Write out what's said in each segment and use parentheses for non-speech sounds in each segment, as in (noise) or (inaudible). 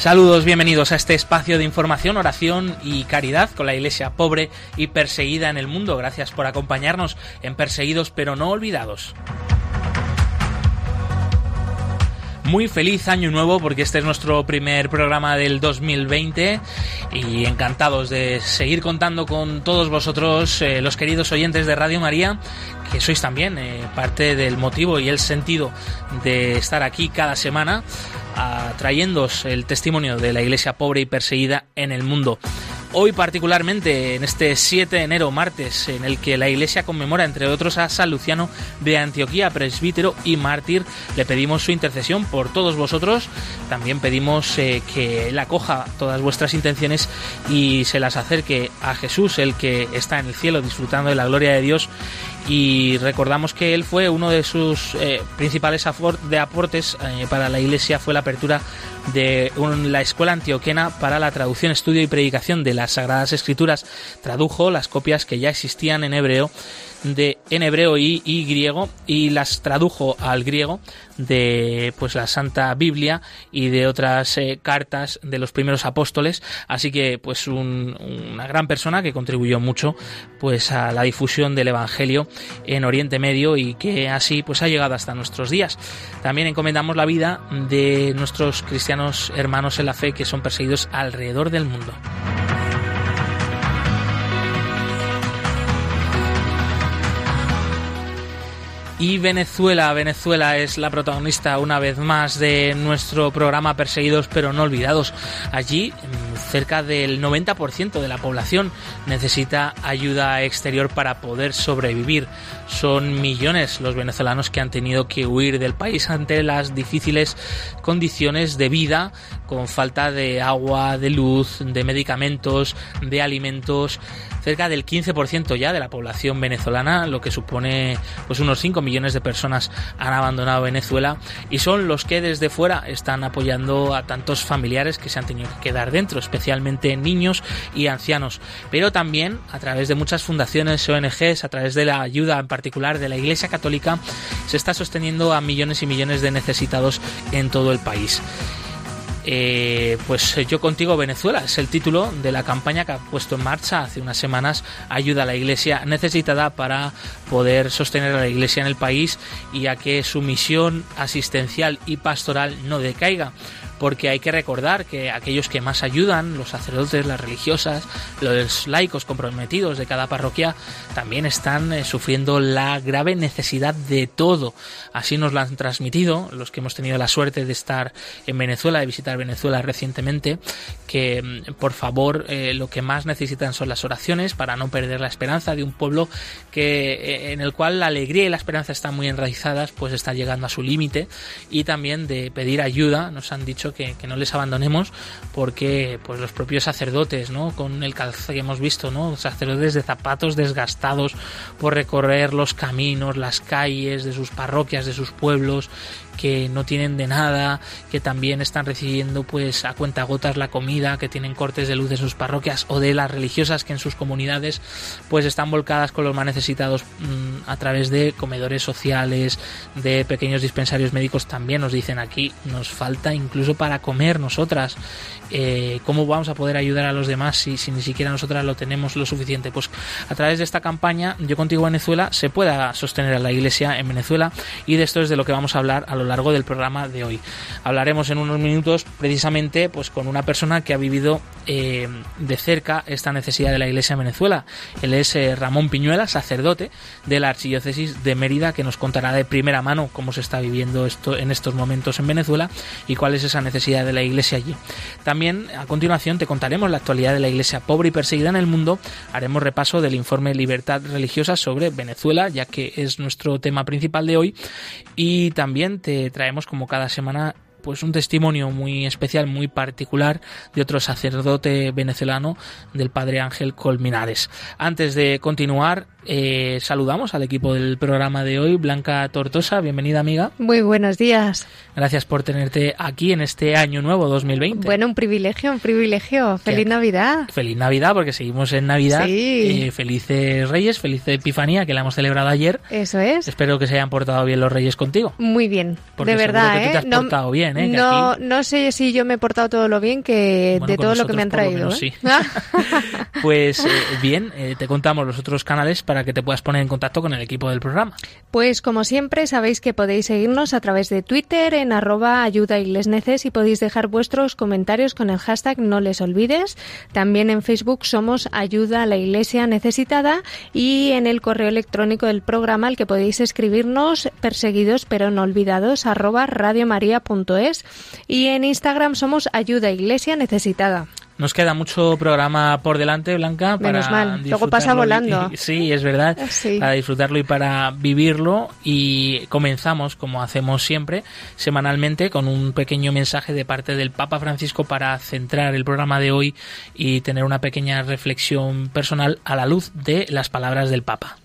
Saludos, bienvenidos a este espacio de información, oración y caridad con la iglesia pobre y perseguida en el mundo. Gracias por acompañarnos en Perseguidos pero no olvidados. Muy feliz año nuevo porque este es nuestro primer programa del 2020 y encantados de seguir contando con todos vosotros, eh, los queridos oyentes de Radio María, que sois también eh, parte del motivo y el sentido de estar aquí cada semana trayéndoos el testimonio de la iglesia pobre y perseguida en el mundo. Hoy particularmente, en este 7 de enero, martes, en el que la Iglesia conmemora, entre otros, a San Luciano de Antioquía, presbítero y mártir, le pedimos su intercesión por todos vosotros. También pedimos eh, que Él acoja todas vuestras intenciones y se las acerque a Jesús, el que está en el cielo disfrutando de la gloria de Dios y recordamos que él fue uno de sus eh, principales aportes eh, para la iglesia fue la apertura de la escuela antioquena para la traducción, estudio y predicación de las sagradas escrituras. Tradujo las copias que ya existían en hebreo de en hebreo y, griego y las tradujo al griego de pues la Santa Biblia y de otras eh, cartas de los primeros apóstoles así que pues una gran persona que contribuyó mucho pues a la difusión del evangelio en Oriente Medio y que así pues ha llegado hasta nuestros días. También encomendamos la vida de nuestros cristianos hermanos en la fe que son perseguidos alrededor del mundo Y Venezuela, Venezuela es la protagonista una vez más de nuestro programa Perseguidos pero no olvidados. Allí cerca del 90% de la población necesita ayuda exterior para poder sobrevivir. Son millones los venezolanos que han tenido que huir del país ante las difíciles condiciones de vida, con falta de agua, de luz, de medicamentos, de alimentos cerca del 15% ya de la población venezolana, lo que supone pues unos 5 millones de personas han abandonado Venezuela y son los que desde fuera están apoyando a tantos familiares que se han tenido que quedar dentro, especialmente niños y ancianos, pero también a través de muchas fundaciones, ONGs, a través de la ayuda en particular de la Iglesia Católica, se está sosteniendo a millones y millones de necesitados en todo el país. Eh, pues yo contigo Venezuela es el título de la campaña que ha puesto en marcha hace unas semanas ayuda a la iglesia necesitada para poder sostener a la iglesia en el país y a que su misión asistencial y pastoral no decaiga porque hay que recordar que aquellos que más ayudan, los sacerdotes, las religiosas, los laicos comprometidos de cada parroquia, también están eh, sufriendo la grave necesidad de todo. Así nos lo han transmitido los que hemos tenido la suerte de estar en Venezuela, de visitar Venezuela recientemente, que mm, por favor eh, lo que más necesitan son las oraciones para no perder la esperanza de un pueblo que eh, en el cual la alegría y la esperanza están muy enraizadas, pues está llegando a su límite y también de pedir ayuda. Nos han dicho que, no les abandonemos porque pues los propios sacerdotes, ¿no? Con el calzado que hemos visto, ¿no? Sacerdotes de zapatos desgastados por recorrer los caminos, las calles de sus parroquias, de sus pueblos que no tienen de nada, que también están recibiendo pues a cuenta gotas la comida, que tienen cortes de luz de sus parroquias o de las religiosas que en sus comunidades pues están volcadas con los más necesitados mm, a través de comedores sociales, de pequeños dispensarios médicos también nos dicen aquí nos falta incluso para comer nosotras eh, cómo vamos a poder ayudar a los demás si, si, ni siquiera nosotras lo tenemos lo suficiente. Pues a través de esta campaña, Yo Contigo Venezuela, se pueda sostener a la Iglesia en Venezuela y de esto es de lo que vamos a hablar a lo del programa de hoy. Hablaremos en unos minutos precisamente pues con una persona que ha vivido eh, de cerca esta necesidad de la Iglesia en Venezuela. Él es eh, Ramón Piñuela, sacerdote de la Archidiócesis de Mérida, que nos contará de primera mano cómo se está viviendo esto en estos momentos en Venezuela y cuál es esa necesidad de la Iglesia allí. También a continuación te contaremos la actualidad de la Iglesia pobre y perseguida en el mundo. Haremos repaso del informe Libertad Religiosa sobre Venezuela, ya que es nuestro tema principal de hoy. Y también te traemos como cada semana pues un testimonio muy especial, muy particular de otro sacerdote venezolano, del padre Ángel Colminares. Antes de continuar, eh, saludamos al equipo del programa de hoy, Blanca Tortosa, bienvenida amiga. Muy buenos días. Gracias por tenerte aquí en este año nuevo 2020. Bueno, un privilegio, un privilegio. Feliz Navidad. Feliz Navidad, porque seguimos en Navidad. Sí. Eh, felices Reyes, feliz Epifanía, que la hemos celebrado ayer. Eso es. Espero que se hayan portado bien los Reyes contigo. Muy bien, de verdad. Que ¿eh? te has portado bien, ¿eh? No, no sé si yo me he portado todo lo bien que de todo lo que me han traído. Menos, ¿eh? sí. (laughs) pues bien, te contamos los otros canales para que te puedas poner en contacto con el equipo del programa. Pues como siempre, sabéis que podéis seguirnos a través de Twitter en arroba ayuda neces y podéis dejar vuestros comentarios con el hashtag no les olvides. También en Facebook somos ayuda a la iglesia necesitada y en el correo electrónico del programa al que podéis escribirnos perseguidos pero no olvidados arroba radiomaria.es y en Instagram somos ayuda iglesia necesitada. Nos queda mucho programa por delante, Blanca. Menos para mal, luego pasa volando. (laughs) sí, es verdad. Para disfrutarlo y para vivirlo. Y comenzamos, como hacemos siempre, semanalmente, con un pequeño mensaje de parte del Papa Francisco para centrar el programa de hoy y tener una pequeña reflexión personal a la luz de las palabras del Papa.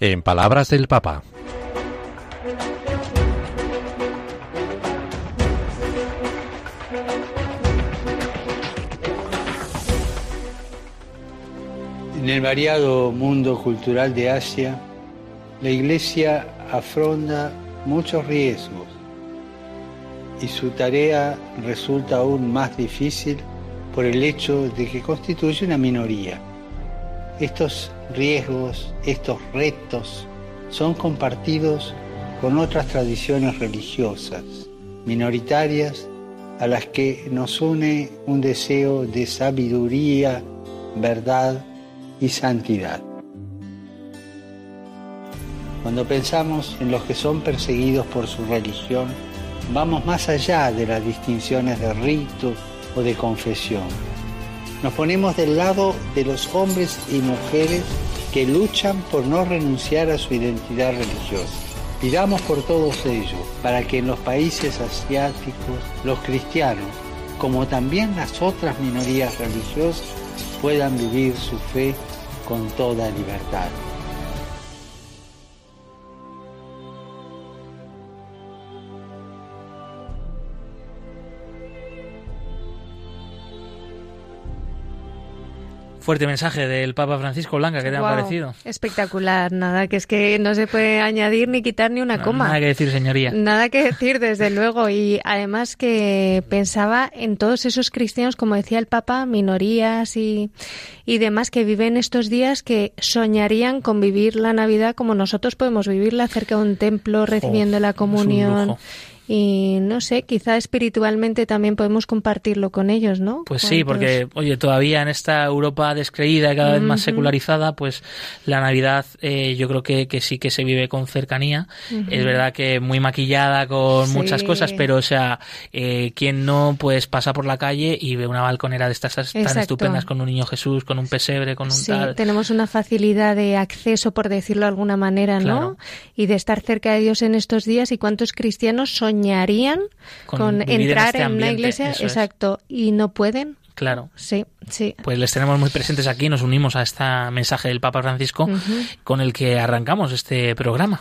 En palabras del Papa. En el variado mundo cultural de Asia, la Iglesia afronta muchos riesgos y su tarea resulta aún más difícil por el hecho de que constituye una minoría. Estos riesgos, estos retos, son compartidos con otras tradiciones religiosas minoritarias a las que nos une un deseo de sabiduría, verdad y santidad. Cuando pensamos en los que son perseguidos por su religión, vamos más allá de las distinciones de rito o de confesión. Nos ponemos del lado de los hombres y mujeres que luchan por no renunciar a su identidad religiosa. Pidamos por todos ellos para que en los países asiáticos los cristianos, como también las otras minorías religiosas, puedan vivir su fe con toda libertad. Fuerte mensaje del Papa Francisco Blanca, ¿qué te ha parecido? Espectacular, nada, que es que no se puede añadir ni quitar ni una coma. Nada que decir, señoría. Nada que decir, desde (laughs) luego. Y además que pensaba en todos esos cristianos, como decía el Papa, minorías y, y demás, que viven estos días que soñarían con vivir la Navidad como nosotros podemos vivirla cerca de un templo, recibiendo la comunión y no sé, quizá espiritualmente también podemos compartirlo con ellos, ¿no? Pues sí, porque, oye, todavía en esta Europa descreída y cada vez más secularizada, pues la Navidad eh, yo creo que, que, sí que se vive con cercanía. Es verdad que muy maquillada con muchas cosas, pero, o sea, eh, quien no, pues pasa por la calle y ve una balconera de estas tan estupendas con un niño Jesús, con un pesebre, con un sí, tal. tenemos una facilidad de acceso, por decirlo de alguna manera, ¿no? Y de estar cerca de Dios en estos días y cuántos cristianos son soñarían con, entrar en, este una iglesia, exacto, y no pueden. Claro. Sí, sí. Pues les tenemos muy presentes aquí, nos unimos a este mensaje del Papa Francisco con el que arrancamos este programa.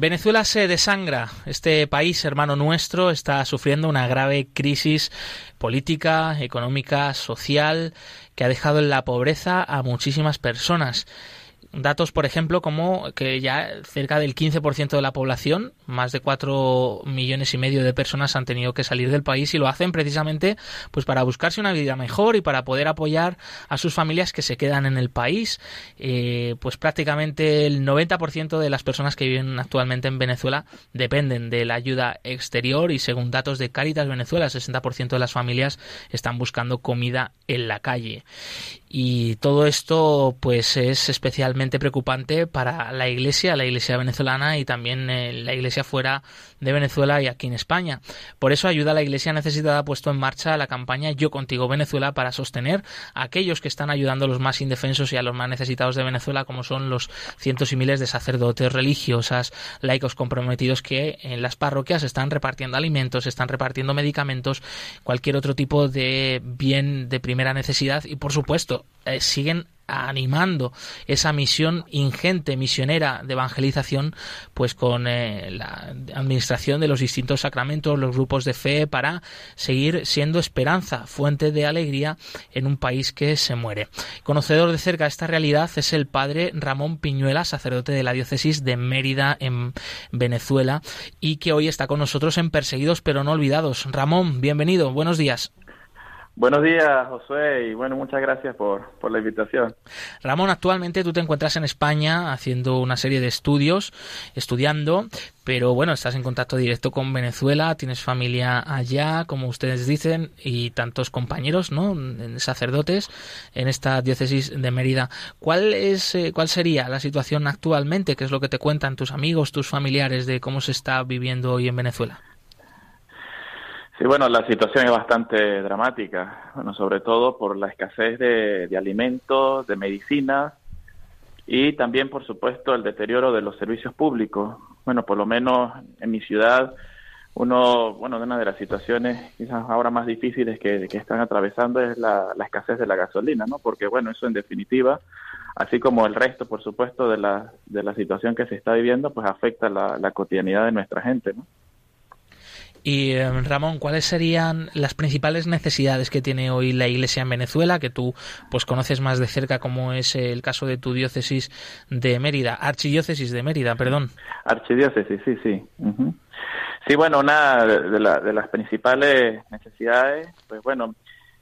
Venezuela se desangra. Este país, hermano nuestro, está sufriendo una grave crisis política, económica, social, que ha dejado en la pobreza a muchísimas personas datos, por ejemplo, como que ya cerca del 15% de la población, más de 4 millones y medio de personas han tenido que salir del país y lo hacen precisamente pues para buscarse una vida mejor y para poder apoyar a sus familias que se quedan en el país. Eh, pues prácticamente el 90% de las personas que viven actualmente en Venezuela dependen de la ayuda exterior y según datos de Caritas Venezuela, el 60% de las familias están buscando comida en la calle. Y todo esto pues es especialmente preocupante para la Iglesia, la Iglesia venezolana y también eh, la Iglesia fuera de Venezuela y aquí en España. Por eso Ayuda a la Iglesia Necesitada ha puesto en marcha la campaña Yo Contigo Venezuela para sostener a aquellos que están ayudando a los más indefensos y a los más necesitados de Venezuela, como son los cientos y miles de sacerdotes, religiosas, laicos comprometidos que en las parroquias están repartiendo alimentos, están repartiendo medicamentos, cualquier otro tipo de bien de primera necesidad y por supuesto eh, siguen animando esa misión ingente misionera de evangelización pues con eh, la administración de los distintos sacramentos los grupos de fe para seguir siendo esperanza fuente de alegría en un país que se muere. Conocedor de cerca esta realidad es el padre Ramón Piñuela sacerdote de la diócesis de Mérida en Venezuela y que hoy está con nosotros en Perseguidos pero no olvidados. Ramón bienvenido buenos días Buenos días, Josué, y bueno, muchas gracias por, por, la invitación. Ramón, actualmente tú te encuentras en España haciendo una serie de estudios, estudiando, pero bueno, estás en contacto directo con Venezuela, tienes familia allá, como ustedes dicen, y tantos compañeros, ¿no? Sacerdotes en esta diócesis de Mérida. ¿Cuál es, eh, cuál sería la situación actualmente? ¿Qué es lo que te cuentan tus amigos, tus familiares de cómo se está viviendo hoy en Venezuela? Sí, bueno, la situación es bastante dramática, bueno, sobre todo por la escasez de, alimentos, de medicinas y también, por supuesto, el deterioro de los servicios públicos. Bueno, por lo menos en mi ciudad, uno, bueno, una de las situaciones quizás ahora más difíciles que, están atravesando es la, escasez de la gasolina, ¿no? Porque, bueno, eso en definitiva, así como el resto, por supuesto, de la, de la situación que se está viviendo, pues afecta la, la cotidianidad de nuestra gente, ¿no? Y em, Ramón, ¿cuáles serían las principales necesidades que tiene hoy la Iglesia en Venezuela, que tú pues conoces más de cerca, como es el caso de tu diócesis de Mérida, archidiócesis de Mérida, perdón? Archidiócesis, sí, sí. Sí, bueno, una de, de, las principales necesidades, pues bueno,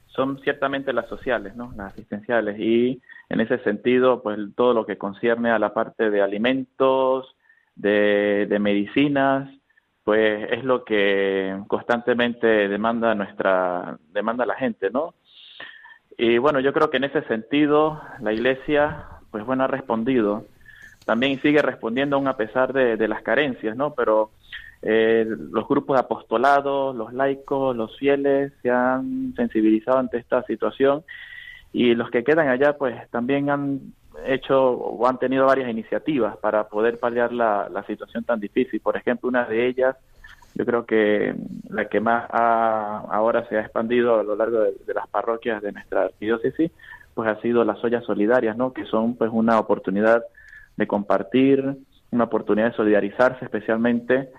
son ciertamente las sociales, ¿no? Las asistenciales y en ese sentido, pues todo lo que concierne a la parte de alimentos, de medicinas, pues es lo que constantemente demanda nuestra demanda la gente, ¿no? Y bueno, yo creo que en ese sentido la Iglesia, pues bueno, ha respondido. También sigue respondiendo aún a pesar de, las carencias, ¿no? Pero eh, los grupos de apostolados, los laicos, los fieles se han sensibilizado ante esta situación y los que quedan allá, pues también han hecho o han tenido varias iniciativas para poder paliar la, situación tan difícil. Por ejemplo, una de ellas, yo creo que la que más ahora se ha expandido a lo largo de, las parroquias de nuestra arquidiócesis, pues ha sido las ollas solidarias, ¿no? Que son pues una oportunidad de compartir, una oportunidad de solidarizarse especialmente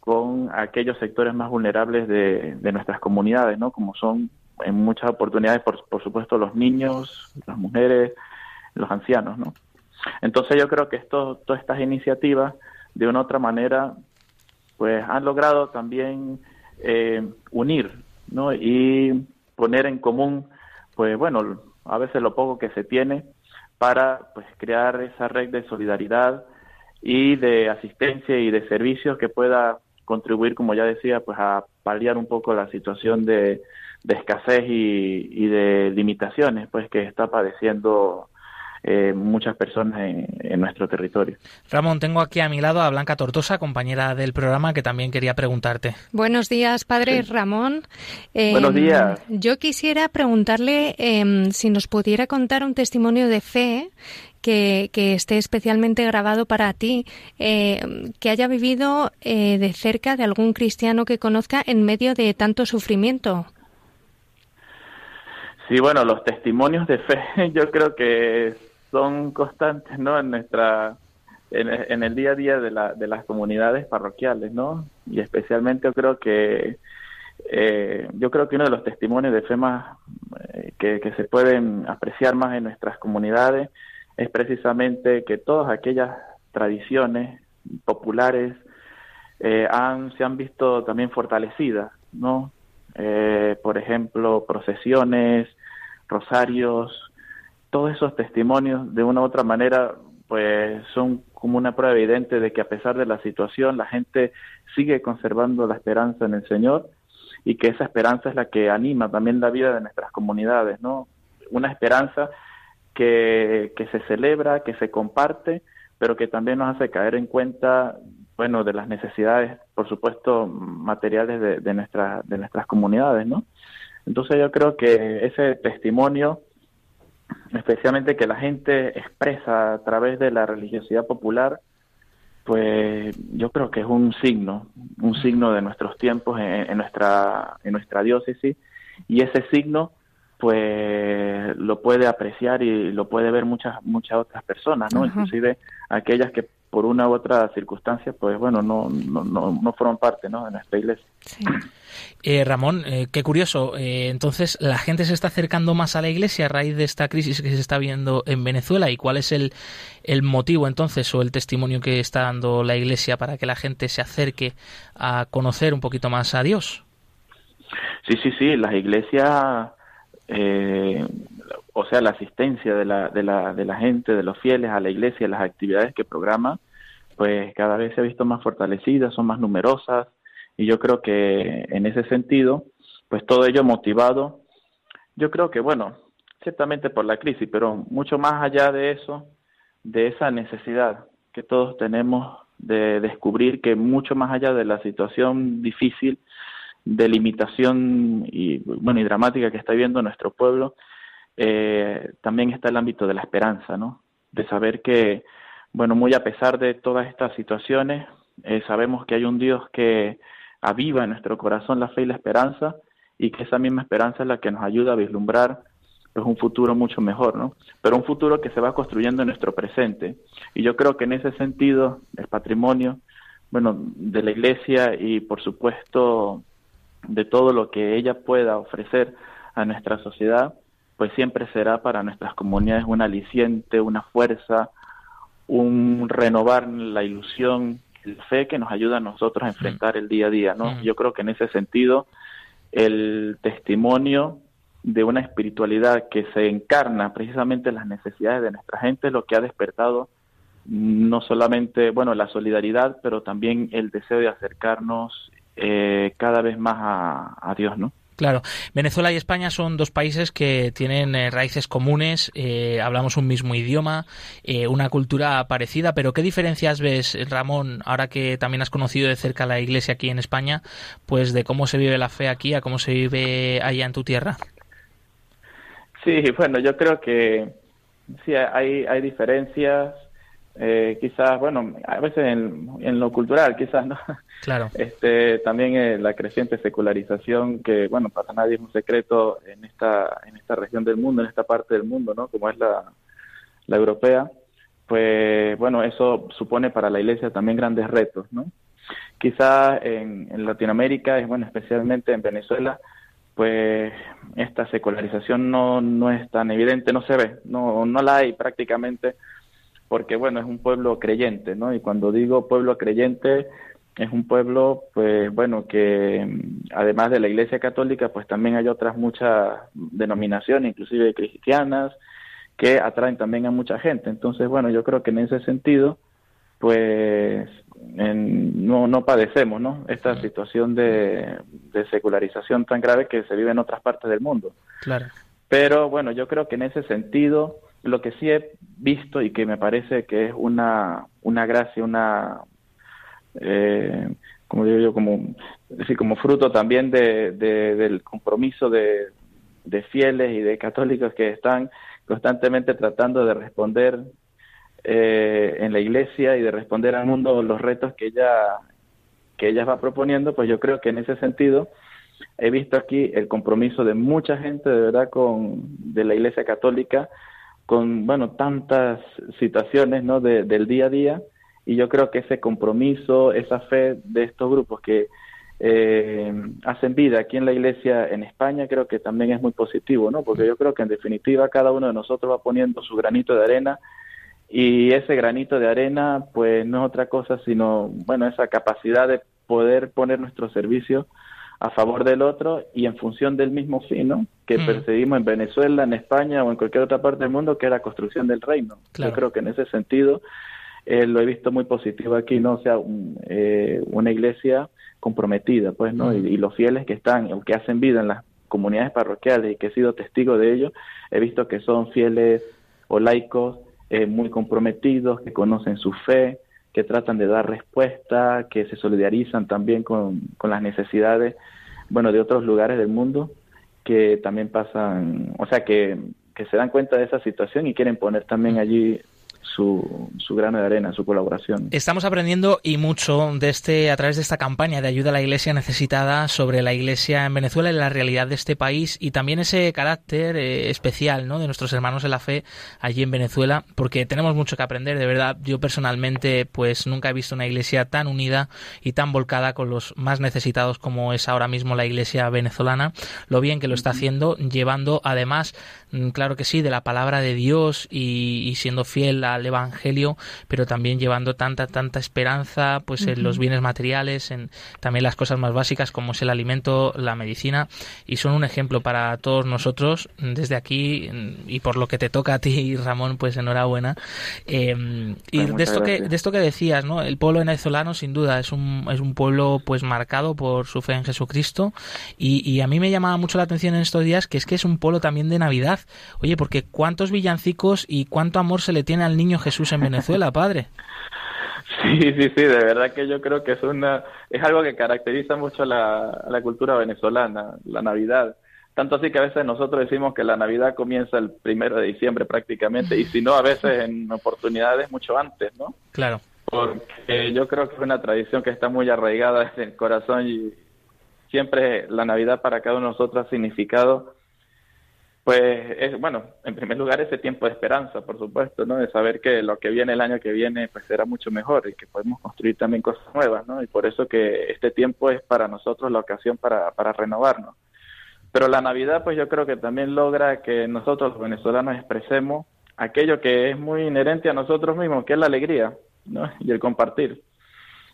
con aquellos sectores más vulnerables de, de nuestras comunidades, ¿no? Como son en muchas oportunidades, por, por supuesto, los niños, las mujeres, los ancianos, ¿no? Entonces yo creo que esto, todas estas iniciativas, de una u otra manera, pues han logrado también eh, unir, ¿no? Y poner en común, pues bueno, a veces lo poco que se tiene para pues crear esa red de solidaridad y de asistencia y de servicios que pueda contribuir, como ya decía, pues a paliar un poco la situación de, de escasez y, y, de limitaciones pues que está padeciendo eh, muchas personas en, nuestro territorio. Ramón, tengo aquí a mi lado a Blanca Tortosa, compañera del programa, que también quería preguntarte. Buenos días, padre Ramón. Buenos em, días. Yo quisiera preguntarle em, si nos pudiera contar un testimonio de fe que, esté especialmente grabado para ti, em, que haya vivido eh, de cerca de algún cristiano que conozca en medio de tanto sufrimiento. Sí, bueno, los testimonios de fe (laughs) yo creo que son constantes, ¿no? En nuestra en, el día a día de, la, de las comunidades parroquiales, ¿no? Y especialmente yo creo que eh, yo creo que uno de los testimonios de fe más eh, que, que, se pueden apreciar más en nuestras comunidades es precisamente que todas aquellas tradiciones populares eh, han, se han visto también fortalecidas, ¿no? Por ejemplo, procesiones, rosarios, todos esos testimonios de una u otra manera pues son como una prueba evidente de que a pesar de la situación la gente sigue conservando la esperanza en el Señor y que esa esperanza es la que anima también la vida de nuestras comunidades, ¿no? Una esperanza que, que se celebra, que se comparte, pero que también nos hace caer en cuenta, bueno, de las necesidades, por supuesto, materiales de, de, de nuestras comunidades, ¿no? Entonces yo creo que ese testimonio especialmente que la gente expresa a través de la religiosidad popular, pues yo creo que es un signo, un signo de nuestros tiempos en, nuestra en nuestra diócesis y ese signo pues lo puede apreciar y lo puede ver muchas muchas otras personas, ¿no? Inclusive aquellas que por una u otra circunstancia, pues bueno, no, no, no, no fueron parte ¿no? de nuestra iglesia. Eh, Ramón, eh, qué curioso. Eh, entonces, ¿la gente se está acercando más a la iglesia a raíz de esta crisis que se está viendo en Venezuela? ¿Y cuál es el, el motivo entonces o el testimonio que está dando la iglesia para que la gente se acerque a conocer un poquito más a Dios? Sí, sí, sí. Las iglesias eh, o sea, la asistencia de la, de, la, de la gente, de los fieles a la iglesia, las actividades que programa, pues cada vez se ha visto más fortalecidas, son más numerosas, y yo creo que en ese sentido, pues todo ello motivado, yo creo que, bueno, ciertamente por la crisis, pero mucho más allá de eso, de esa necesidad que todos tenemos de descubrir que mucho más allá de la situación difícil, de limitación y bueno y dramática que está viviendo nuestro pueblo, eh, también está el ámbito de la esperanza, ¿no? De saber que, bueno, muy a pesar de todas estas situaciones, eh, sabemos que hay un Dios que aviva en nuestro corazón la fe y la esperanza y que esa misma esperanza es la que nos ayuda a vislumbrar pues un futuro mucho mejor, ¿no? Pero un futuro que se va construyendo en nuestro presente. Y yo creo que en ese sentido el patrimonio, bueno, de la Iglesia y por supuesto de todo lo que ella pueda ofrecer a nuestra sociedad, pues siempre será para nuestras comunidades un aliciente, una fuerza, un renovar la ilusión, la fe que nos ayuda a nosotros a enfrentar el día a día, ¿no? Yo creo que en ese sentido el testimonio de una espiritualidad que se encarna precisamente en las necesidades de nuestra gente es lo que ha despertado no solamente, bueno, la solidaridad, pero también el deseo de acercarnos eh, cada vez más a, a Dios, ¿no? Claro, Venezuela y España son dos países que tienen eh, raíces comunes, eh, hablamos un mismo idioma, eh, una cultura parecida, pero ¿qué diferencias ves, Ramón, ahora que también has conocido de cerca la iglesia aquí en España, pues de cómo se vive la fe aquí a cómo se vive allá en tu tierra? Sí, bueno, yo creo que sí hay, hay diferencias, eh, quizás, bueno, a veces en, lo cultural, quizás, ¿no? Claro. (laughs) Este, también eh, la creciente secularización que, bueno, para nadie es un secreto en esta, en esta región del mundo, en esta parte del mundo, ¿no? Como es la, la europea, pues, bueno, eso supone para la Iglesia también grandes retos, ¿no? Quizás en, en Latinoamérica, bueno, especialmente en Venezuela, pues esta secularización no, no es tan evidente, no se ve, no, no la hay prácticamente porque bueno, es un pueblo creyente, ¿no? Y cuando digo pueblo creyente, es un pueblo, pues bueno, que mm, además de la Iglesia Católica, pues también hay otras muchas denominaciones, inclusive cristianas, que atraen también a mucha gente. Entonces, bueno, yo creo que en ese sentido, pues no, no padecemos, ¿no? Esta situación de, de secularización tan grave que se vive en otras partes del mundo. Claro. Pero bueno, yo creo que en ese sentido, lo que sí he visto y que me parece que es una, una gracia, una, eh, como digo yo, como, fruto también de, del compromiso de, de fieles y de católicos que están constantemente tratando de responder eh, en la iglesia y de responder al mundo los retos que ella que ella va proponiendo, pues yo creo que en ese sentido he visto aquí el compromiso de mucha gente de verdad con de la iglesia católica con, bueno, tantas situaciones, ¿no? del día a día y yo creo que ese compromiso, esa fe de estos grupos que eh, hacen vida aquí en la iglesia en España, creo que también es muy positivo, ¿no? Porque yo creo que en definitiva cada uno de nosotros va poniendo su granito de arena y ese granito de arena, pues no es otra cosa sino, bueno, esa capacidad de poder poner nuestro servicio a favor del otro y en función del mismo fin, ¿no? Que mm. perseguimos en Venezuela, en España o en cualquier otra parte del mundo, que es la construcción del reino. Yo creo que en ese sentido eh, lo he visto muy positivo aquí, ¿no? O sea, eh, una iglesia comprometida, pues, ¿no? Y, los fieles que están o que hacen vida en las comunidades parroquiales y que he sido testigo de ello, he visto que son fieles o laicos eh, muy comprometidos, que conocen su fe, que tratan de dar respuesta, que se solidarizan también con, con las necesidades, bueno, de otros lugares del mundo que también pasan, o sea, que, que se dan cuenta de esa situación y quieren poner también allí su, su grano de arena, su colaboración. Estamos aprendiendo y mucho de este a través de esta campaña de ayuda a la Iglesia necesitada sobre la Iglesia en Venezuela y la realidad de este país y también ese carácter eh, especial ¿no? de nuestros hermanos en la fe allí en Venezuela, porque tenemos mucho que aprender. De verdad, yo personalmente pues nunca he visto una Iglesia tan unida y tan volcada con los más necesitados como es ahora mismo la Iglesia venezolana. Lo bien que lo está haciendo, llevando además, mm, claro que sí, de la palabra de Dios y, y siendo fiel a Evangelio, pero también llevando tanta, tanta esperanza pues en los bienes materiales, en también las cosas más básicas como es el alimento, la medicina, y son un ejemplo para todos nosotros desde aquí y por lo que te toca a ti, Ramón, pues enhorabuena. Em, y pues de esto, que, de esto que decías, ¿no? El pueblo venezolano sin duda es un, es un pueblo pues marcado por su fe en Jesucristo y, y a mí me llamaba mucho la atención en estos días que es que es un pueblo también de Navidad. Oye, porque cuántos villancicos y cuánto amor se le tiene al niño Jesús en Venezuela, padre. Sí, sí, sí, de verdad que yo creo que es una es algo que caracteriza mucho la, la cultura venezolana, la Navidad. Tanto así que a veces nosotros decimos que la Navidad comienza el primero de diciembre prácticamente, y si no, a veces en oportunidades mucho antes, ¿no? Claro. Porque yo creo que es una tradición que está muy arraigada en el corazón y siempre la Navidad para cada uno de nosotros ha significado pues es, bueno, en primer lugar ese tiempo de esperanza, por supuesto, ¿no? De saber que lo que viene el año que viene pues será mucho mejor y que podemos construir también cosas nuevas, ¿no? Y por eso que este tiempo es para nosotros la ocasión para, para renovarnos. Pero la Navidad pues yo creo que también logra que nosotros los venezolanos expresemos aquello que es muy inherente a nosotros mismos, que es la alegría, ¿no? Y el compartir.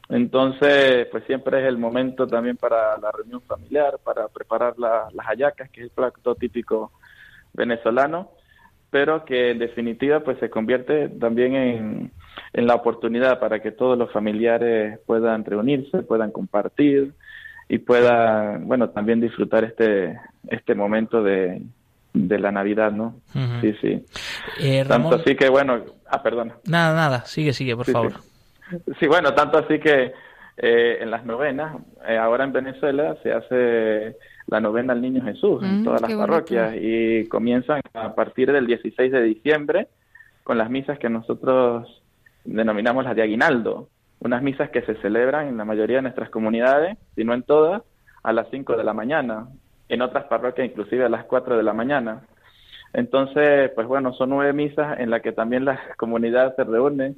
Entonces, pues siempre es el momento también para la reunión familiar, para preparar las hallacas, que es el plato típico venezolano, pero que en definitiva pues se convierte también en, en la oportunidad para que todos los familiares puedan reunirse, puedan compartir y puedan, bueno, también disfrutar este, este momento de, de la Navidad, ¿no? Sí, sí. Eh, tanto así que, bueno, ah, perdona. Nada, nada, sigue, sigue, por favor. Sí. bueno, tanto así que eh, en las novenas, eh, ahora en Venezuela se hace la novena al Niño Jesús en mm, todas las parroquias y comienzan a partir del 16 de diciembre con las misas que nosotros denominamos las de aguinaldo, unas misas que se celebran en la mayoría de nuestras comunidades, si no en todas, a las 5 de la mañana, en otras parroquias inclusive a las 4 de la mañana. Entonces, pues bueno, son nueve misas en las que también las comunidades se reúnen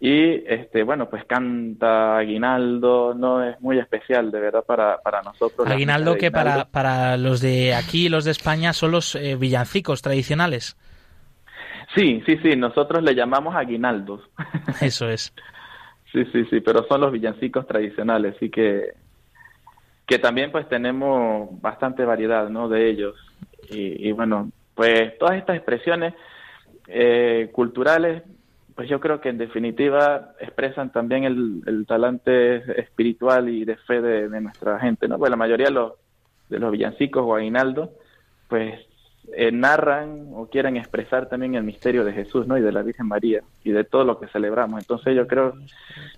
y este bueno pues canta Aguinaldo no es muy especial de verdad para, para nosotros Aguinaldo que para para los de aquí y los de España son los eh, villancicos tradicionales. Sí sí sí nosotros le llamamos aguinaldos. (laughs) Eso es. Sí sí sí pero son los villancicos tradicionales sí que que también pues tenemos bastante variedad no de ellos. Y, y bueno pues todas estas expresiones eh, culturales pues yo creo que en definitiva expresan también el, talante espiritual y de fe de, nuestra gente, ¿no? Pues la mayoría de los, de los villancicos o aguinaldos, pues eh, narran o quieren expresar también el misterio de Jesús, ¿no? Y de la Virgen María y de todo lo que celebramos. Entonces yo creo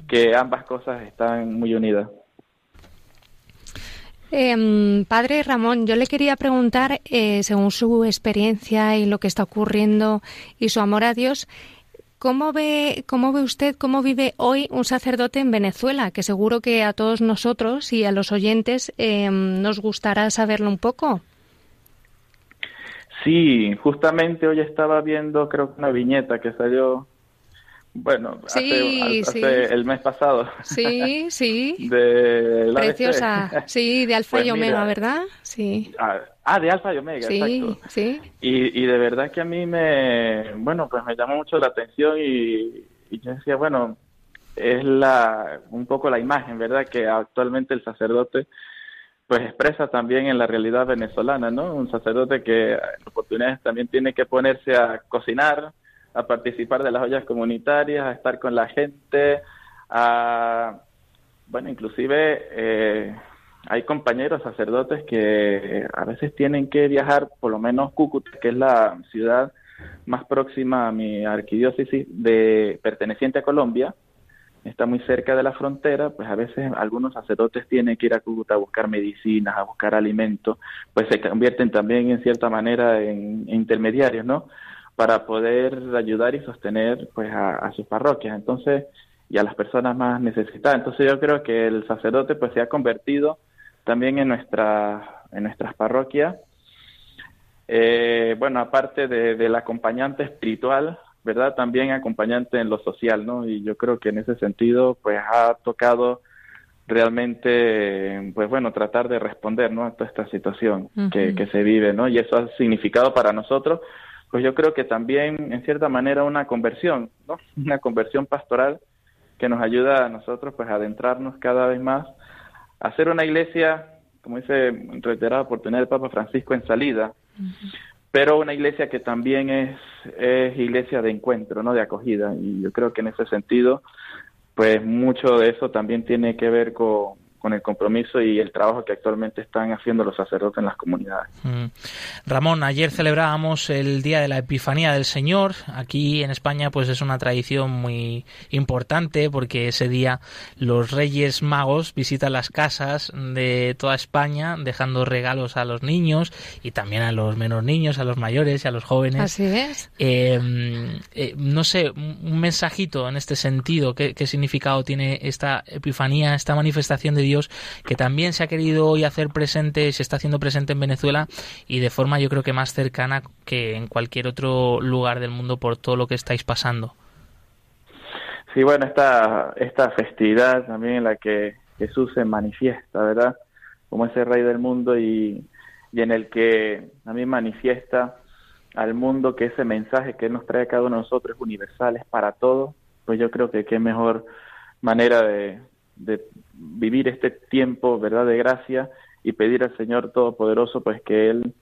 que ambas cosas están muy unidas. Eh, padre Ramón, yo le quería preguntar, eh, según su experiencia y lo que está ocurriendo y su amor a Dios, ¿Cómo ve, ¿Cómo ve usted, cómo vive hoy un sacerdote en Venezuela? Que seguro que a todos nosotros y a los oyentes em, nos gustará saberlo un poco. Sí, justamente hoy estaba viendo, creo que una viñeta que salió Bueno, hace, el mes pasado. Sí, (laughs) sí. de Preciosa. Sí, de Alfa y pues Omega, ¿verdad? Sí. Ah, ah, de Alfa y Omega, sí, Sí, y, y de verdad que a mí me, bueno, pues me llamó mucho la atención y, y yo decía, bueno, es la un poco la imagen, ¿verdad? Que actualmente el sacerdote pues expresa también en la realidad venezolana, ¿no? Un sacerdote que en oportunidades también tiene que ponerse a cocinar, a participar de las ollas comunitarias, a estar con la gente, a, bueno, inclusive eh, hay compañeros sacerdotes que a veces tienen que viajar, por lo menos Cúcuta, que es la ciudad más próxima a mi arquidiócesis de perteneciente a Colombia, está muy cerca de la frontera, pues a veces algunos sacerdotes tienen que ir a Cúcuta a buscar medicinas, a buscar alimentos, pues se convierten también en cierta manera en, intermediarios, ¿no? Para poder ayudar y sostener pues a, sus parroquias, entonces, y a las personas más necesitadas. Entonces yo creo que el sacerdote pues se ha convertido también en nuestra, en nuestras parroquias, eh, bueno, aparte de, del acompañante espiritual, ¿verdad? También acompañante en lo social, ¿no? Y yo creo que en ese sentido, pues ha tocado realmente, pues bueno, tratar de responder, ¿no? A toda esta situación que, que se vive, ¿no? Y eso ha significado para nosotros, pues yo creo que también, en cierta manera, una conversión, ¿no? (laughs) Una conversión pastoral que nos ayuda a nosotros, pues, a adentrarnos cada vez más, hacer una iglesia, como dice reiterada oportunidad del Papa Francisco, en salida, pero una iglesia que también es, es iglesia de encuentro, no de acogida. Y yo creo que en ese sentido, pues mucho de eso también tiene que ver con, con el compromiso y el trabajo que actualmente están haciendo los sacerdotes en las comunidades. Mm. Ramón, ayer celebrábamos el Día de la Epifanía del Señor. Aquí en España pues es una tradición muy importante porque ese día los Reyes Magos visitan las casas de toda España dejando regalos a los niños y también a los menos niños, a los mayores y a los jóvenes. Así es. Em, eh, no sé, un mensajito en este sentido, ¿qué, ¿qué significado tiene esta Epifanía, esta manifestación de Que también se ha querido hoy hacer presente, se está haciendo presente en Venezuela y de forma yo creo que más cercana que en cualquier otro lugar del mundo por todo lo que estáis pasando. Sí, bueno, esta, festividad también en la que Jesús se manifiesta, ¿verdad? Como ese rey del mundo y, en el que también manifiesta al mundo que ese mensaje que nos trae cada uno de nosotros es universal, es para todos, pues yo creo que qué mejor manera de, de vivir este tiempo, ¿verdad?, de gracia y pedir al Señor Todopoderoso, pues que Él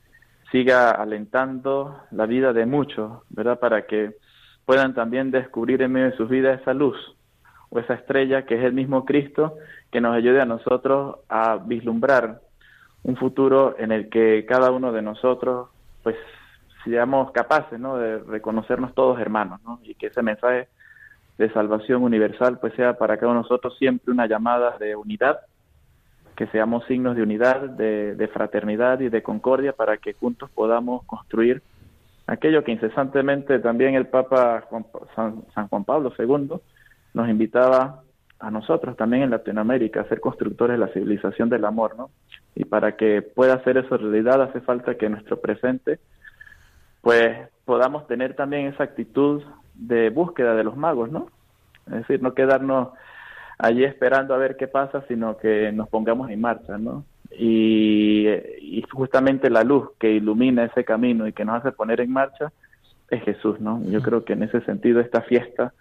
siga alentando la vida de muchos, ¿verdad?, para que puedan también descubrir en medio de sus vidas esa luz o esa estrella que es el mismo Cristo, que nos ayude a nosotros a vislumbrar un futuro en el que cada uno de nosotros, pues, seamos capaces, ¿no?, de reconocernos todos hermanos, ¿no?, y que ese mensaje de salvación universal, pues sea para cada uno de nosotros siempre una llamada de unidad, que seamos signos de unidad, de, fraternidad y de concordia para que juntos podamos construir aquello que incesantemente también el Papa San, Juan Pablo II nos invitaba a nosotros también en Latinoamérica a ser constructores de la civilización del amor, ¿no? Y para que pueda hacer eso realidad hace falta que nuestro presente, pues podamos tener también esa actitud de búsqueda de los magos, ¿no? Es decir, no quedarnos allí esperando a ver qué pasa, sino que nos pongamos en marcha, ¿no? Y, y justamente la luz que ilumina ese camino y que nos hace poner en marcha es Jesús, ¿no? Yo creo que en ese sentido esta fiesta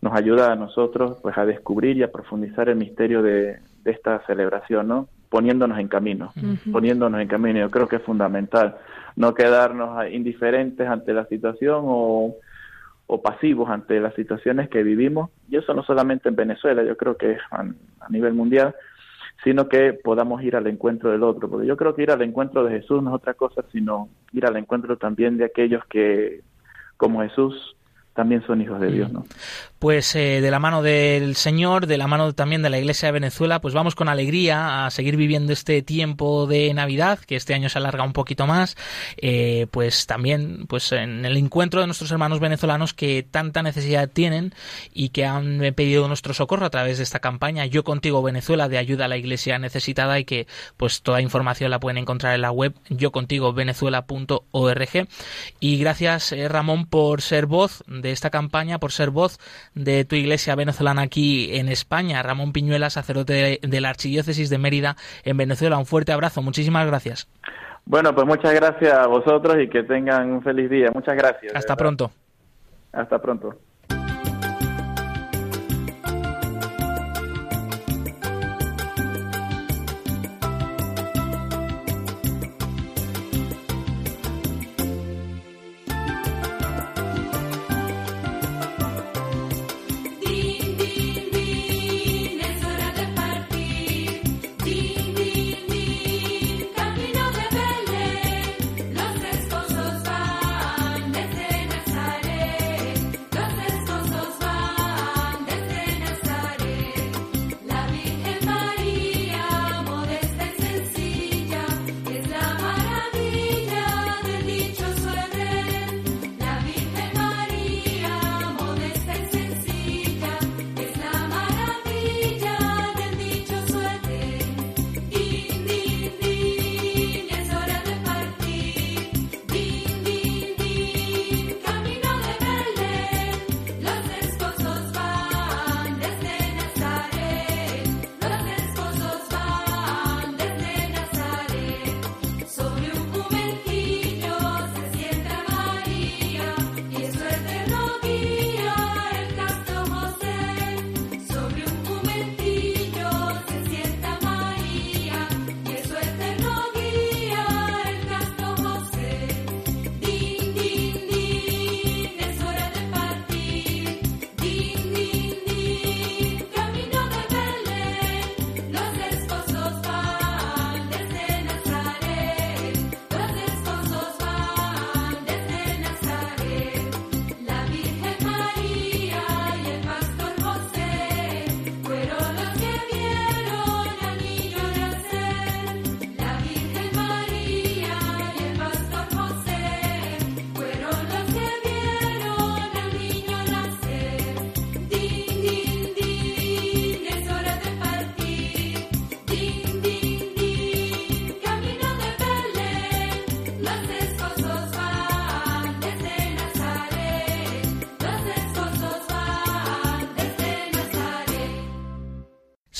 nos ayuda a nosotros pues a descubrir y a profundizar el misterio de, de esta celebración, ¿no? Poniéndonos en camino, poniéndonos en camino. Yo creo que es fundamental no quedarnos indiferentes ante la situación o o pasivos ante las situaciones que vivimos, y eso no solamente en Venezuela, yo creo que a, a nivel mundial, sino que podamos ir al encuentro del otro, porque yo creo que ir al encuentro de Jesús no es otra cosa, sino ir al encuentro también de aquellos que, como Jesús, también son hijos de Dios, ¿no? Pues eh, de la mano del Señor, de la mano también de la Iglesia de Venezuela, pues vamos con alegría a seguir viviendo este tiempo de Navidad, que este año se alarga un poquito más, eh, pues también pues en el encuentro de nuestros hermanos venezolanos que tanta necesidad tienen y que han pedido nuestro socorro a través de esta campaña. Yo contigo Venezuela de ayuda a la Iglesia necesitada y que pues toda información la pueden encontrar en la web yocontigovenezuela.org y gracias eh, Ramón por ser voz de esta campaña, por ser voz de tu iglesia venezolana aquí en España. Ramón Piñuela, sacerdote de la Archidiócesis de Mérida en Venezuela. Un fuerte abrazo. Muchísimas gracias. Bueno, pues muchas gracias a vosotros y que tengan un feliz día. Muchas gracias. Hasta pronto. Hasta pronto.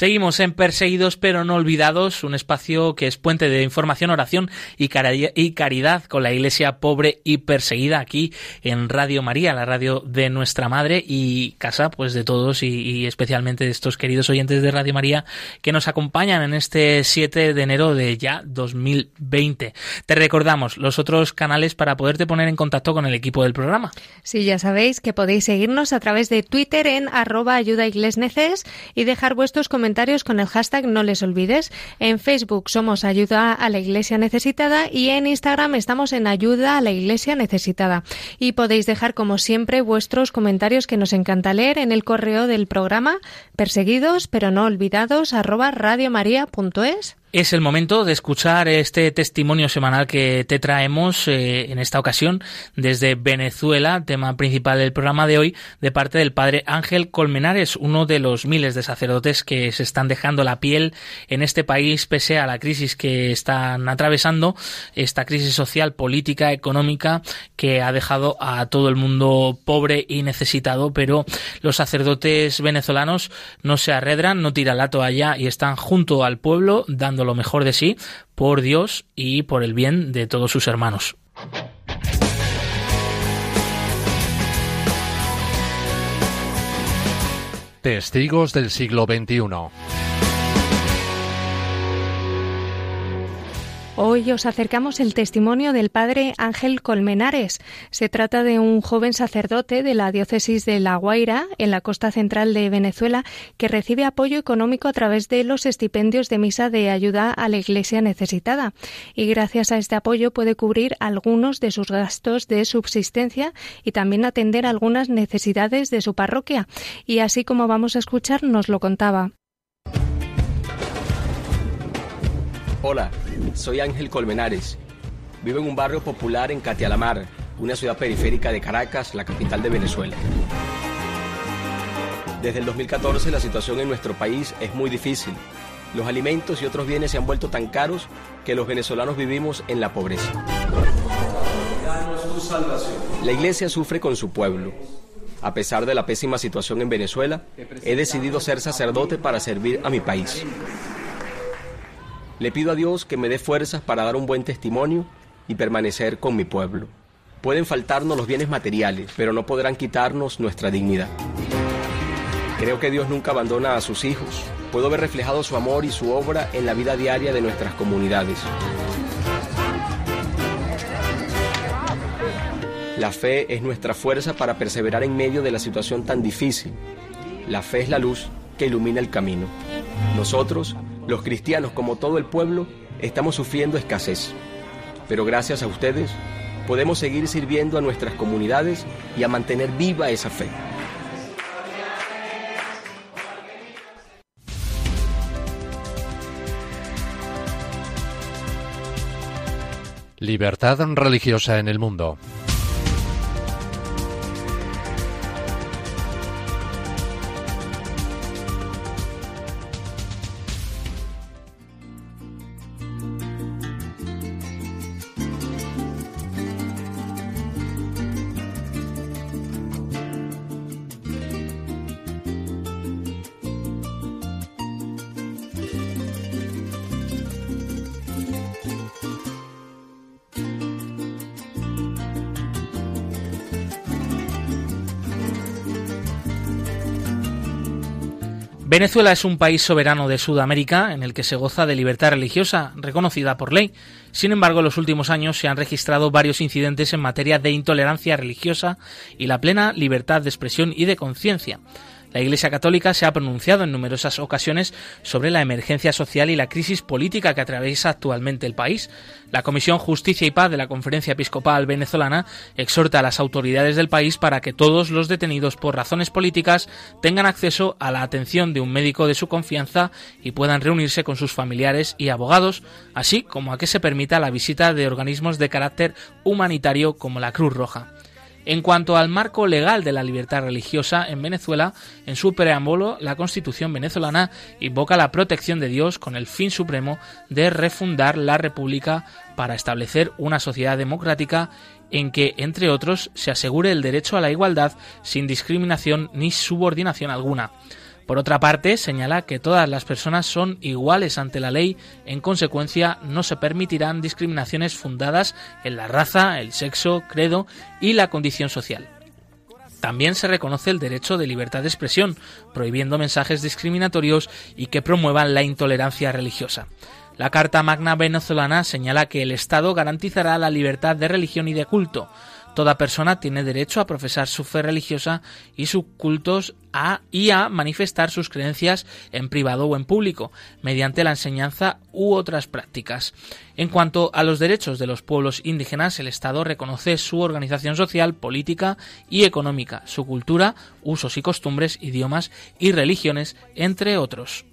Seguimos en Perseguidos pero no olvidados, un espacio que es puente de información, oración y caridad con la iglesia pobre y perseguida aquí en Radio María, la radio de nuestra madre y casa pues de todos y, especialmente de estos queridos oyentes de Radio María que nos acompañan en este 7 de enero de ya 2020. Te recordamos los otros canales para poderte poner en contacto con el equipo del programa. Sí, ya sabéis que podéis seguirnos a través de Twitter en arroba ayuda y dejar vuestros comentarios con el hashtag no les olvides. En Facebook somos Ayuda a la Iglesia Necesitada y en Instagram estamos en Ayuda a la Iglesia Necesitada. Y podéis dejar, como siempre, vuestros comentarios que nos encanta leer en el correo del programa perseguidos pero no olvidados arroba radiomaria.es. Es el momento de escuchar este testimonio semanal que te traemos eh, en esta ocasión desde Venezuela, tema principal del programa de hoy, de parte del padre Ángel Colmenares, uno de los miles de sacerdotes que se están dejando la piel en este país pese a la crisis que están atravesando, esta crisis social, política, económica que ha dejado a todo el mundo pobre y necesitado, pero los sacerdotes venezolanos no se arredran, no tiran la toalla y están junto al pueblo dando lo mejor de sí por Dios y por el bien de todos sus hermanos. Testigos del siglo XXI. Hoy os acercamos el testimonio del padre Ángel Colmenares. Se trata de un joven sacerdote de la diócesis de La Guaira, en la costa central de Venezuela, que recibe apoyo económico a través de los estipendios de misa de ayuda a la iglesia necesitada. Y gracias a este apoyo puede cubrir algunos de sus gastos de subsistencia y también atender algunas necesidades de su parroquia. Y así como vamos a escuchar, nos lo contaba. Hola, soy Ángel Colmenares. Vivo en un barrio popular en Catialamar, una ciudad periférica de Caracas, la capital de Venezuela. Desde el 2014 la situación en nuestro país es muy difícil. Los alimentos y otros bienes se han vuelto tan caros que los venezolanos vivimos en la pobreza. La iglesia sufre con su pueblo. A pesar de la pésima situación en Venezuela, he decidido ser sacerdote para servir a mi país. Le pido a Dios que me dé fuerzas para dar un buen testimonio y permanecer con mi pueblo. Pueden faltarnos los bienes materiales, pero no podrán quitarnos nuestra dignidad. Creo que Dios nunca abandona a sus hijos. Puedo ver reflejado su amor y su obra en la vida diaria de nuestras comunidades. La fe es nuestra fuerza para perseverar en medio de la situación tan difícil. La fe es la luz que ilumina el camino. Nosotros, los cristianos como todo el pueblo, estamos sufriendo escasez. Pero gracias a ustedes, podemos seguir sirviendo a nuestras comunidades y a mantener viva esa fe. Libertad religiosa en el mundo. Venezuela es un país soberano de Sudamérica en el que se goza de libertad religiosa reconocida por ley. Sin embargo, en los últimos años se han registrado varios incidentes en materia de intolerancia religiosa y la plena libertad de expresión y de conciencia. La Iglesia Católica se ha pronunciado en numerosas ocasiones sobre la emergencia social y la crisis política que atraviesa actualmente el país. La Comisión Justicia y Paz de la Conferencia Episcopal Venezolana exhorta a las autoridades del país para que todos los detenidos por razones políticas tengan acceso a la atención de un médico de su confianza y puedan reunirse con sus familiares y abogados, así como a que se permita la visita de organismos de carácter humanitario como la Cruz Roja. En cuanto al marco legal de la libertad religiosa en Venezuela, en su preámbulo, la Constitución venezolana invoca la protección de Dios con el fin supremo de refundar la República para establecer una sociedad democrática en que, entre otros, se asegure el derecho a la igualdad sin discriminación ni subordinación alguna. Por otra parte, señala que todas las personas son iguales ante la ley, en consecuencia no se permitirán discriminaciones fundadas en la raza, el sexo, credo y la condición social. También se reconoce el derecho de libertad de expresión, prohibiendo mensajes discriminatorios y que promuevan la intolerancia religiosa. La Carta Magna venezolana señala que el Estado garantizará la libertad de religión y de culto, Toda persona tiene derecho a profesar su fe religiosa y sus cultos a, y a manifestar sus creencias en privado o en público, mediante la enseñanza u otras prácticas. En cuanto a los derechos de los pueblos indígenas, el Estado reconoce su organización social, política y económica, su cultura, usos y costumbres, idiomas y religiones, entre otros.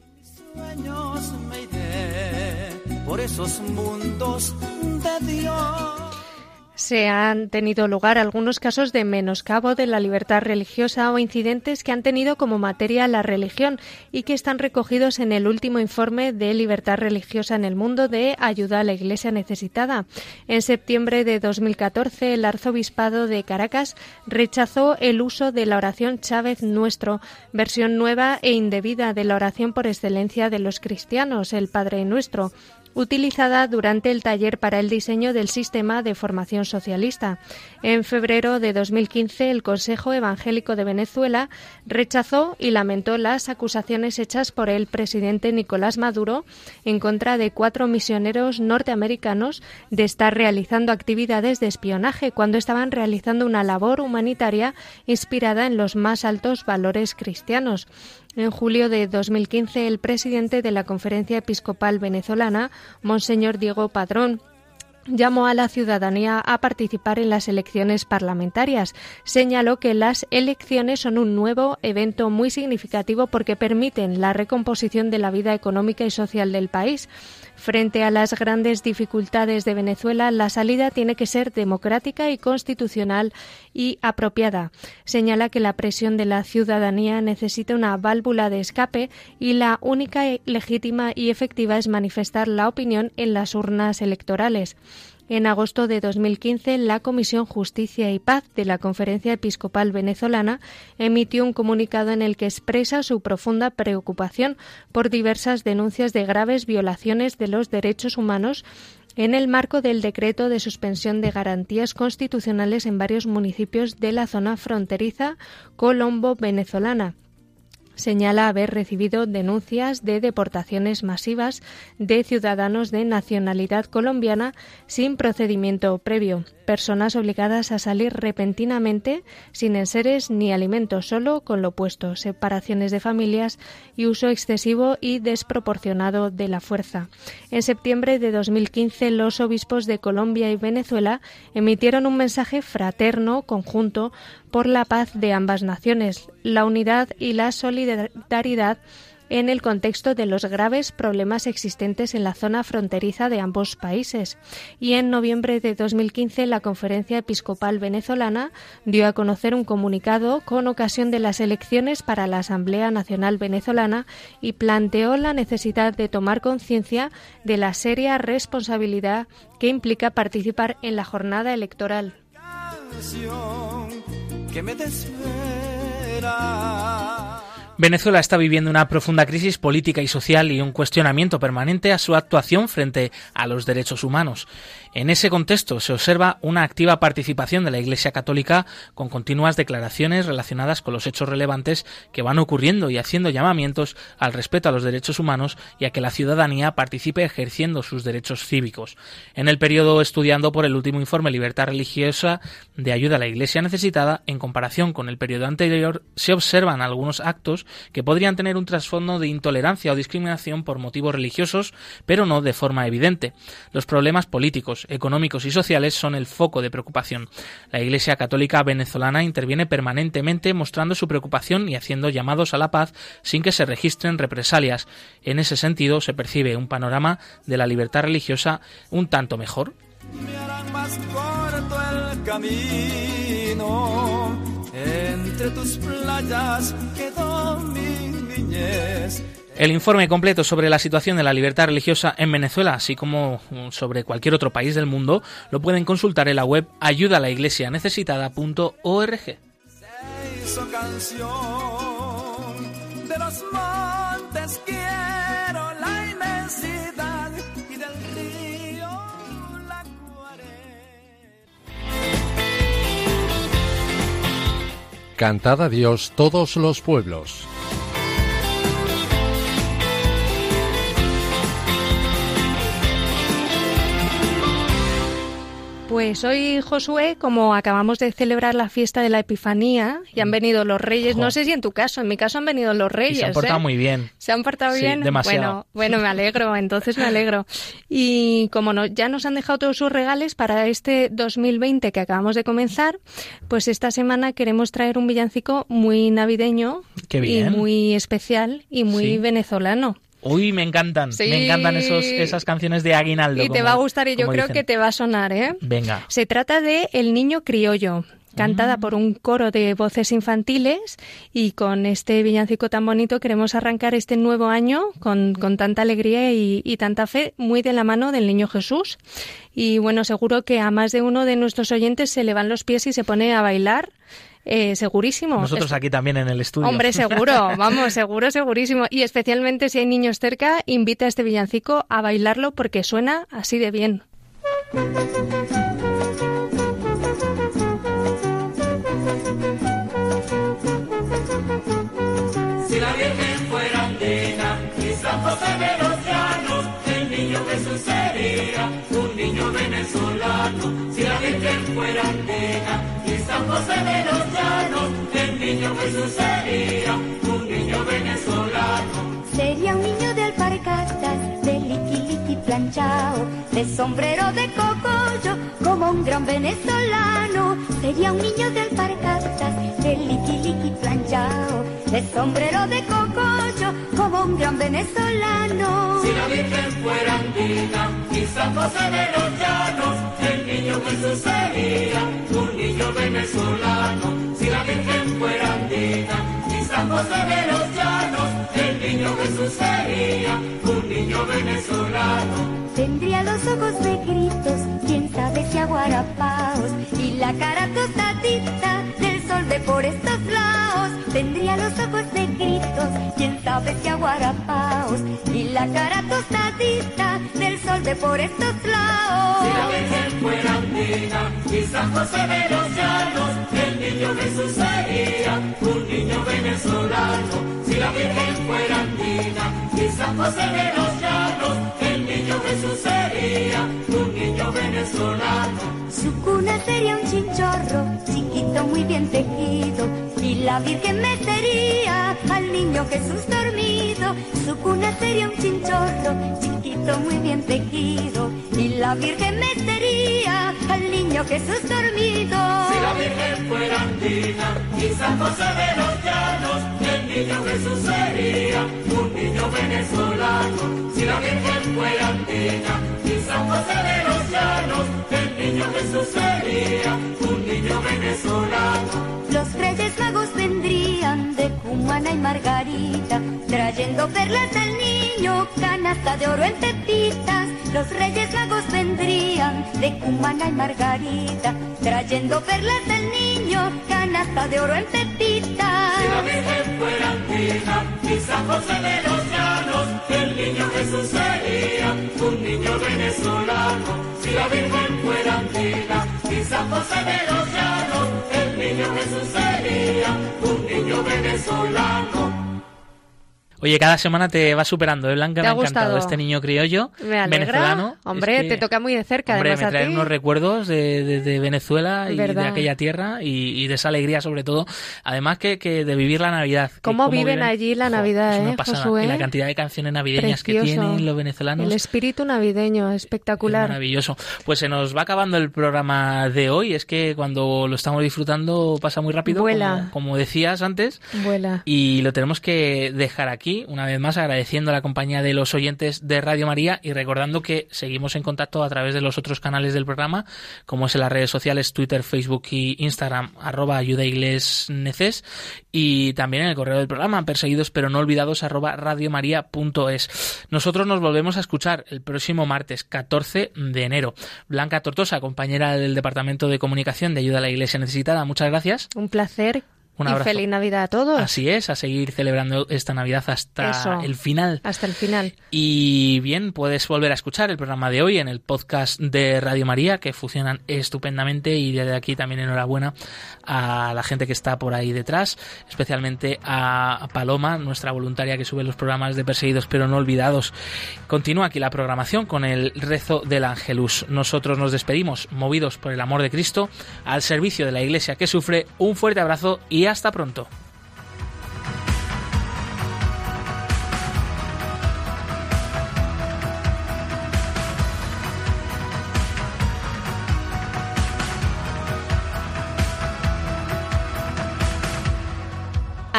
Se han tenido lugar algunos casos de menoscabo de la libertad religiosa o incidentes que han tenido como materia la religión y que están recogidos en el último informe de libertad religiosa en el mundo de ayuda a la Iglesia necesitada. En septiembre de 2014, el arzobispado de Caracas rechazó el uso de la oración Chávez Nuestro, versión nueva e indebida de la oración por excelencia de los cristianos, el Padre Nuestro utilizada durante el taller para el diseño del sistema de formación socialista. En febrero de 2015, el Consejo Evangélico de Venezuela rechazó y lamentó las acusaciones hechas por el presidente Nicolás Maduro en contra de cuatro misioneros norteamericanos de estar realizando actividades de espionaje cuando estaban realizando una labor humanitaria inspirada en los más altos valores cristianos. En julio de 2015, el presidente de la Conferencia Episcopal Venezolana, Monseñor Diego Padrón, llamó a la ciudadanía a participar en las elecciones parlamentarias. Señaló que las elecciones son un nuevo evento muy significativo porque permiten la recomposición de la vida económica y social del país. Frente a las grandes dificultades de Venezuela, la salida tiene que ser democrática y constitucional y apropiada. Señala que la presión de la ciudadanía necesita una válvula de escape y la única legítima y efectiva es manifestar la opinión en las urnas electorales. En agosto de 2015, la Comisión Justicia y Paz de la Conferencia Episcopal Venezolana emitió un comunicado en el que expresa su profunda preocupación por diversas denuncias de graves violaciones de los derechos humanos en el marco del decreto de suspensión de garantías constitucionales en varios municipios de la zona fronteriza colombo-venezolana señala haber recibido denuncias de deportaciones masivas de ciudadanos de nacionalidad colombiana sin procedimiento previo, personas obligadas a salir repentinamente sin enseres ni alimentos, solo con lo opuesto, separaciones de familias y uso excesivo y desproporcionado de la fuerza. En septiembre de 2015, los obispos de Colombia y Venezuela emitieron un mensaje fraterno conjunto por la paz de ambas naciones, la unidad y la solidaridad en el contexto de los graves problemas existentes en la zona fronteriza de ambos países. Y en noviembre de 2015 la Conferencia Episcopal Venezolana dio a conocer un comunicado con ocasión de las elecciones para la Asamblea Nacional Venezolana y planteó la necesidad de tomar conciencia de la seria responsabilidad que implica participar en la jornada electoral Venezuela está viviendo una profunda crisis política y social y un cuestionamiento permanente a su actuación frente a los derechos humanos. En ese contexto se observa una activa participación de la Iglesia Católica con continuas declaraciones relacionadas con los hechos relevantes que van ocurriendo y haciendo llamamientos al respeto a los derechos humanos y a que la ciudadanía participe ejerciendo sus derechos cívicos. En el periodo estudiando por el último informe Libertad Religiosa de ayuda a la Iglesia necesitada, en comparación con el periodo anterior, se observan algunos actos que podrían tener un trasfondo de intolerancia o discriminación por motivos religiosos, pero no de forma evidente. Los problemas políticos, económicos y sociales son el foco de preocupación. La Iglesia Católica venezolana interviene permanentemente mostrando su preocupación y haciendo llamados a la paz sin que se registren represalias. En ese sentido, se percibe un panorama de la libertad religiosa un tanto mejor. El informe completo sobre la situación de la libertad religiosa en Venezuela, así como sobre cualquier otro país del mundo, lo pueden consultar en la web ayudalaiglesianecesitada.org. Cantad a Dios todos los pueblos. Pues hoy, Josué, como acabamos de celebrar la fiesta de la Epifanía y han mm. venido los reyes, no sé si en tu caso, en mi caso han venido los reyes. se han portado ¿eh? muy bien. ¿Se han portado bien? Demasiado. Bueno, bueno, me alegro, entonces me alegro. Y como no, ya nos han dejado todos sus regales para este 2020 que acabamos de comenzar, pues esta semana queremos traer un villancico muy navideño y muy especial y muy venezolano. Uy, me encantan. Me encantan esos, esas canciones de Aguinaldo. Y te va a gustar y yo creo que te va a sonar, ¿eh? Venga. Se trata de El Niño Criollo cantada mm. por un coro de voces infantiles y con este villancico tan bonito queremos arrancar este nuevo año con, con tanta alegría y, y, tanta fe, muy de la mano del Niño Jesús. Y bueno, seguro que a más de uno de nuestros oyentes se le van los pies y se pone a bailar eh, segurísimo. Nosotros aquí también en el estudio. Hombre, seguro, (laughs) vamos, seguro, segurísimo. Y especialmente si hay niños cerca, invita a este villancico a bailarlo porque suena así de bien. Si la Virgen fuera andina y San José de los Llanos, el niño Jesús sería un niño venezolano. Si la Virgen fuera andina San José de los niño Jesús sería un niño venezolano. Sería un niño de alpargatas, de liqui liqui planchao, de sombrero de cocollo, como un gran venezolano. Sería un niño de alpargatas, de liqui liqui planchao, de sombrero de cocollo, como un gran venezolano. Si la Virgen fuera andina y San José de los Llanos, el niño Jesús sería un niño venezolano. La Virgen fuera andina y San José de los Llanos, el niño Jesús sería un niño venezolano. Tendría los ojos negritos, quién sabe si aguarapaos, y la cara tostadita del sol de por estos lados. Tendría los ojos negritos, quién sabe si aguarapaos, y la cara tostadita del sol de por estos lados. Si la Virgen fuera andina y San José de los Llanos, el niño Jesús sería un niño venezolano. Si la Virgen fuera andina y San José de los Llanos, el niño Jesús sería Su cuna sería un chinchorro, chiquito muy bien tejido, y la Virgen metería al niño Jesús dormido. Su cuna sería un chinchorro, chiquito muy bien tejido, y la Virgen metería al niño Jesús dormido. Si la Virgen fuera andina y San José de los Llanos, el niño Jesús sería un niño venezolano. Si la Virgen fuera andina y San José de los Llanos, el niño Jesús sería un niño venezolano. Los reyes magos vendrían de Cumana y Margarita, trayendo perlas al niño, canasta de oro en pepitas. Los reyes magos vendrían de Cumana y Margarita, trayendo perlas al niño, canasta de oro en pepitas. Si la Virgen fuera andina y San José de los Llanos, el niño Jesús sería un niño venezolano. Si la Virgen fuera andina y San José de los Llanos, el niño Jesús sería un niño venezolano. Oye, cada semana te va superando, ¿eh, Blanca? ¿Te ha me ha encantado este niño criollo Me venezolano. Hombre, Es que, te toca muy de cerca, Hombre, además me trae unos recuerdos de, de- de Venezuela y Verdad. de aquella tierra y, y de esa alegría sobre todo. Además que, que de vivir la Navidad. ¿Cómo viven allí la Navidad, es una eh, pasada. Josué? Y la cantidad de canciones navideñas que tienen los venezolanos. El espíritu navideño, Es espectacular. maravilloso. Pues se nos va acabando el programa de hoy. Es que cuando lo estamos disfrutando pasa muy rápido, Vuela. como, como decías antes. Vuela. Y lo tenemos que dejar aquí, una vez más agradeciendo la compañía de los oyentes de Radio María y recordando que seguimos en contacto a través de los otros canales del programa, como es en las redes sociales Twitter, Facebook y Instagram, arroba ayuda neces, y también en el correo del programa, perseguidos pero no olvidados, arroba radiomaria.es. Nosotros nos volvemos a escuchar el próximo martes 14 de enero. Blanca Tortosa, compañera del Departamento de Comunicación de Ayuda a la Iglesia Necesitada, muchas gracias. Un placer. Un y abrazo. feliz Navidad a todos. Así es, a seguir celebrando esta Navidad hasta Eso. el final. Hasta el final. Y bien, puedes volver a escuchar el programa de hoy en el podcast de Radio María, que funcionan estupendamente y desde aquí también enhorabuena a la gente que está por ahí detrás, especialmente a Paloma, nuestra voluntaria que sube los programas de Perseguidos pero no olvidados. Continúa aquí la programación con el rezo del Ángelus. Nosotros nos despedimos, movidos por el amor de Cristo, al servicio de la Iglesia que sufre. Un fuerte abrazo y hasta pronto.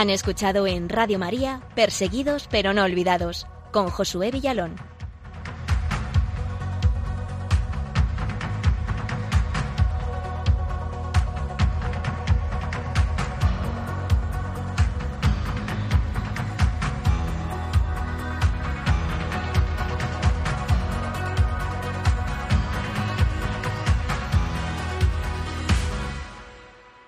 Han escuchado en Radio María Perseguidos pero no olvidados con Josué Villalón.